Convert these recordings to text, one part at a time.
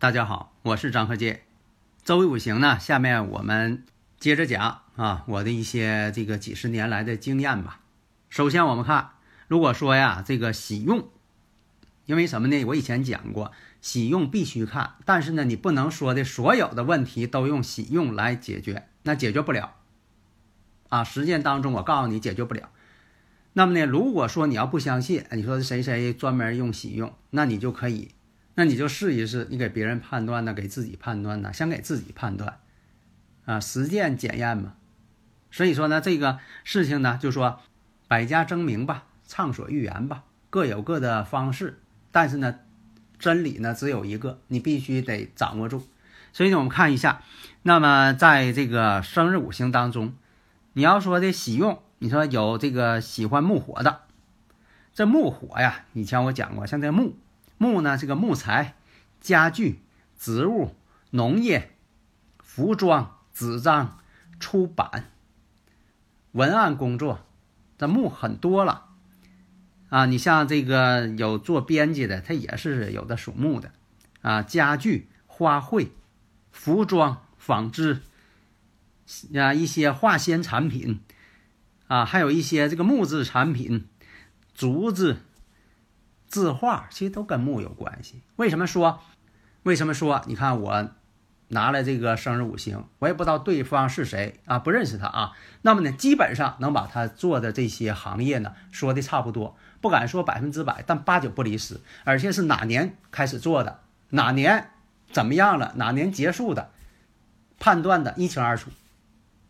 大家好，我是张鹤剑。周易五行呢，下面我们接着讲啊，我的一些这个几十年来的经验吧。首先我们看，如果说呀，这个喜用，因为什么呢？我以前讲过，喜用必须看，但是呢，你不能说的所有的问题都用喜用来解决，那解决不了。啊，实践当中我告诉你解决不了。那么呢，如果说你要不相信，你说谁谁专门用喜用，那你就可以。那你就试一试，你给别人判断呢，给自己判断呢，先给自己判断，啊，实践检验嘛。所以说呢，这个事情呢，就说百家争鸣吧，畅所欲言吧，各有各的方式。但是呢，真理呢只有一个，你必须得掌握住。所以呢，我们看一下，那么在这个生日五行当中，你要说的喜用，你说有这个喜欢木火的，这木火呀，以前我讲过，像这木。木呢，这个木材、家具、植物、农业、服装、纸张、出版、文案工作，这木很多了啊。你像这个有做编辑的，他也是有的属木的啊。家具、花卉、服装、纺织啊，一些化纤产品啊，还有一些这个木质产品、竹子。字画其实都跟木有关系。为什么说？为什么说？你看我拿了这个生日五行，我也不知道对方是谁啊，不认识他啊。那么呢，基本上能把他做的这些行业呢说的差不多，不敢说百分之百，但八九不离十。而且是哪年开始做的，哪年怎么样了，哪年结束的，判断的一清二楚。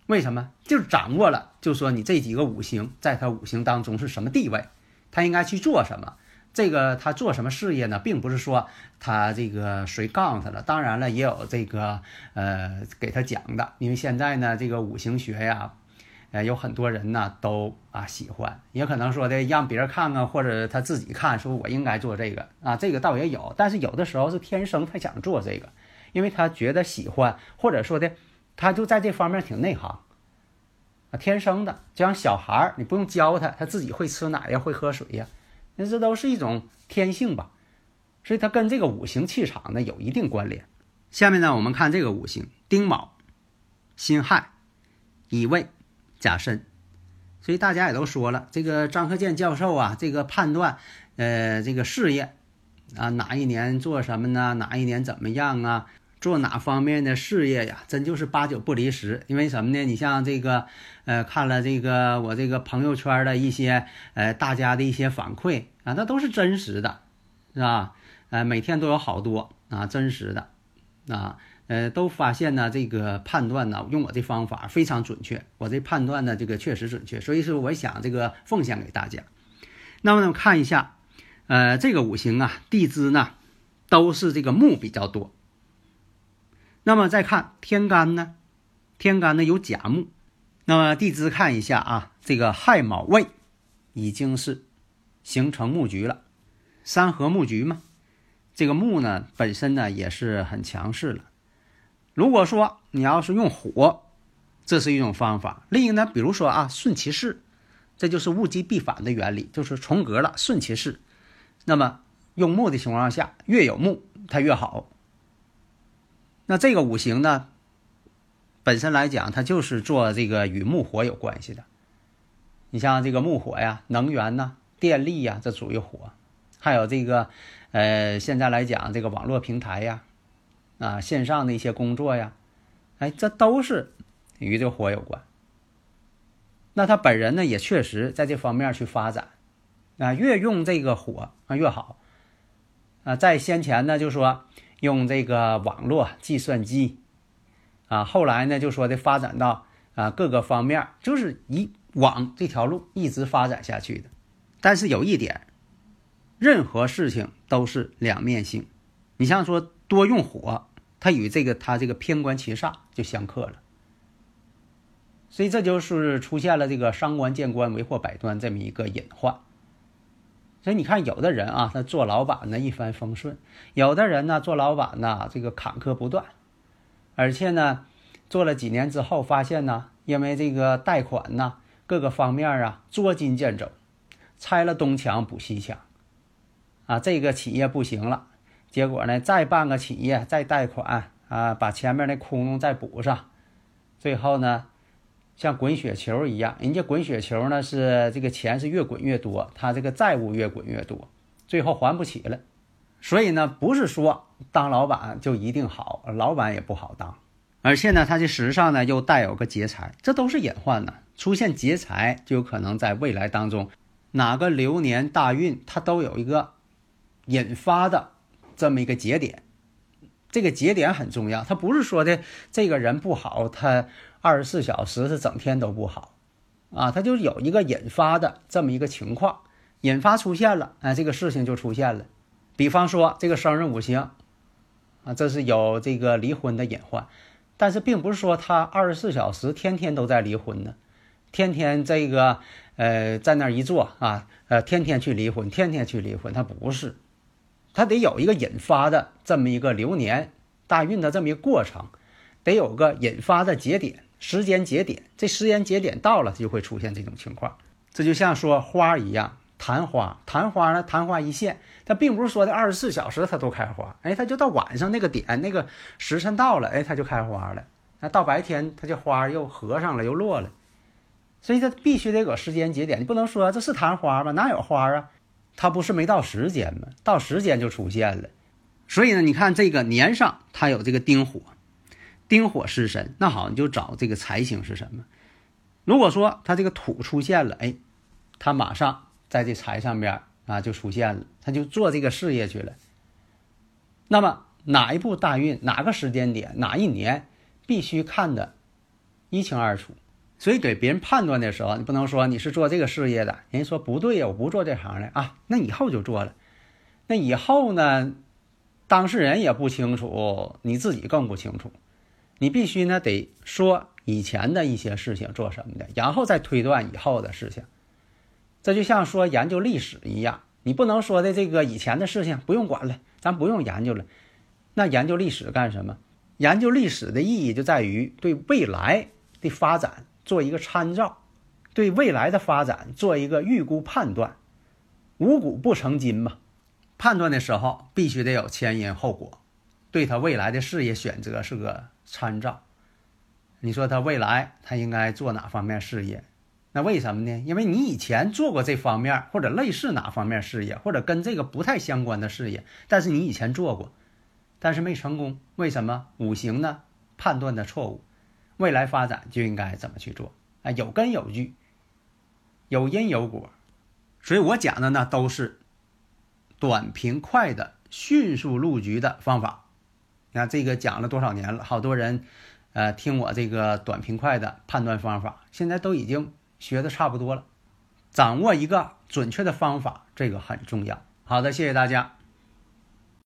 为什么？就掌握了，就说你这几个五行在他五行当中是什么地位，他应该去做什么。这个他做什么事业呢？并不是说他这个谁告诉他了。当然了，也有这个呃给他讲的。因为现在呢，这个五行学呀，呃，有很多人呢都啊喜欢，也可能说的让别人看看，或者他自己看，说我应该做这个啊。这个倒也有，但是有的时候是天生他想做这个，因为他觉得喜欢，或者说的他就在这方面挺内行啊，天生的。就像小孩儿，你不用教他，他自己会吃奶呀，会喝水呀。那这都是一种天性吧，所以它跟这个五行气场呢有一定关联。下面呢，我们看这个五行：丁卯、辛亥、乙未、甲申。所以大家也都说了，这个张克建教授啊，这个判断，呃，这个事业啊，哪一年做什么呢？哪一年怎么样啊？做哪方面的事业呀？真就是八九不离十。因为什么呢？你像这个，呃，看了这个我这个朋友圈的一些，呃，大家的一些反馈啊，那都是真实的，是吧？呃，每天都有好多啊，真实的，啊，呃，都发现呢，这个判断呢，用我这方法非常准确。我这判断呢，这个确实准确，所以说我想这个奉献给大家。那么呢，看一下，呃，这个五行啊，地支呢，都是这个木比较多。那么再看天干呢，天干呢有甲木，那么地支看一下啊，这个亥卯未已经是形成木局了，三合木局嘛，这个木呢本身呢也是很强势了。如果说你要是用火，这是一种方法；另一个呢，比如说啊顺其势，这就是物极必反的原理，就是重格了，顺其势。那么用木的情况下，越有木它越好。那这个五行呢，本身来讲，它就是做这个与木火有关系的。你像这个木火呀，能源呐、电力呀，这属于火；还有这个，呃，现在来讲，这个网络平台呀，啊，线上的一些工作呀，哎，这都是与这火有关。那他本人呢，也确实在这方面去发展，啊，越用这个火啊越好。啊，在先前呢，就说。用这个网络计算机，啊，后来呢就说的发展到啊，各个方面就是以往这条路一直发展下去的。但是有一点，任何事情都是两面性。你像说多用火，它与这个它这个偏官七煞就相克了。所以这就是出现了这个伤官见官为祸百端这么一个隐患。所以你看，有的人啊，他做老板呢一帆风顺；有的人呢做老板呢这个坎坷不断，而且呢做了几年之后发现呢，因为这个贷款呢各个方面啊捉襟见肘，拆了东墙补西墙，啊这个企业不行了，结果呢再办个企业再贷款啊把前面那窟窿再补上，最后呢。像滚雪球一样，人家滚雪球呢是这个钱是越滚越多，他这个债务越滚越多，最后还不起了。所以呢，不是说当老板就一定好，老板也不好当。而且呢，他这时尚呢又带有个劫财，这都是隐患呢。出现劫财就有可能在未来当中，哪个流年大运它都有一个引发的这么一个节点。这个节点很重要，他不是说的这个人不好，他。二十四小时是整天都不好，啊，它就有一个引发的这么一个情况，引发出现了，哎，这个事情就出现了。比方说这个生日五行，啊，这是有这个离婚的隐患，但是并不是说他二十四小时天天都在离婚呢，天天这个呃在那一坐啊，呃天天去离婚，天天去离婚，他不是，他得有一个引发的这么一个流年大运的这么一个过程，得有个引发的节点。时间节点，这时间节点到了，就会出现这种情况。这就像说花一样，昙花，昙花呢，昙花一现，它并不是说的二十四小时它都开花，哎，它就到晚上那个点，那个时辰到了，哎，它就开花了。那到白天，它这花又合上了，又落了。所以它必须得有时间节点，你不能说这是昙花吗？哪有花啊？它不是没到时间吗？到时间就出现了。所以呢，你看这个年上它有这个丁火。丁火失神，那好，你就找这个财星是什么？如果说他这个土出现了，哎，他马上在这财上边啊就出现了，他就做这个事业去了。那么哪一步大运，哪个时间点，哪一年，必须看得一清二楚。所以给别人判断的时候，你不能说你是做这个事业的，人家说不对呀，我不做这行的啊，那以后就做了。那以后呢，当事人也不清楚，你自己更不清楚。你必须呢得说以前的一些事情做什么的，然后再推断以后的事情。这就像说研究历史一样，你不能说的这个以前的事情不用管了，咱不用研究了。那研究历史干什么？研究历史的意义就在于对未来的发展做一个参照，对未来的发展做一个预估判断。五谷不成金嘛，判断的时候必须得有前因后果，对他未来的事业选择是个。参照，你说他未来他应该做哪方面事业？那为什么呢？因为你以前做过这方面或者类似哪方面事业，或者跟这个不太相关的事业，但是你以前做过，但是没成功，为什么？五行呢判断的错误，未来发展就应该怎么去做？啊，有根有据，有因有果，所以我讲的呢都是短平快的迅速入局的方法。你看这个讲了多少年了？好多人，呃，听我这个短平快的判断方法，现在都已经学的差不多了。掌握一个准确的方法，这个很重要。好的，谢谢大家。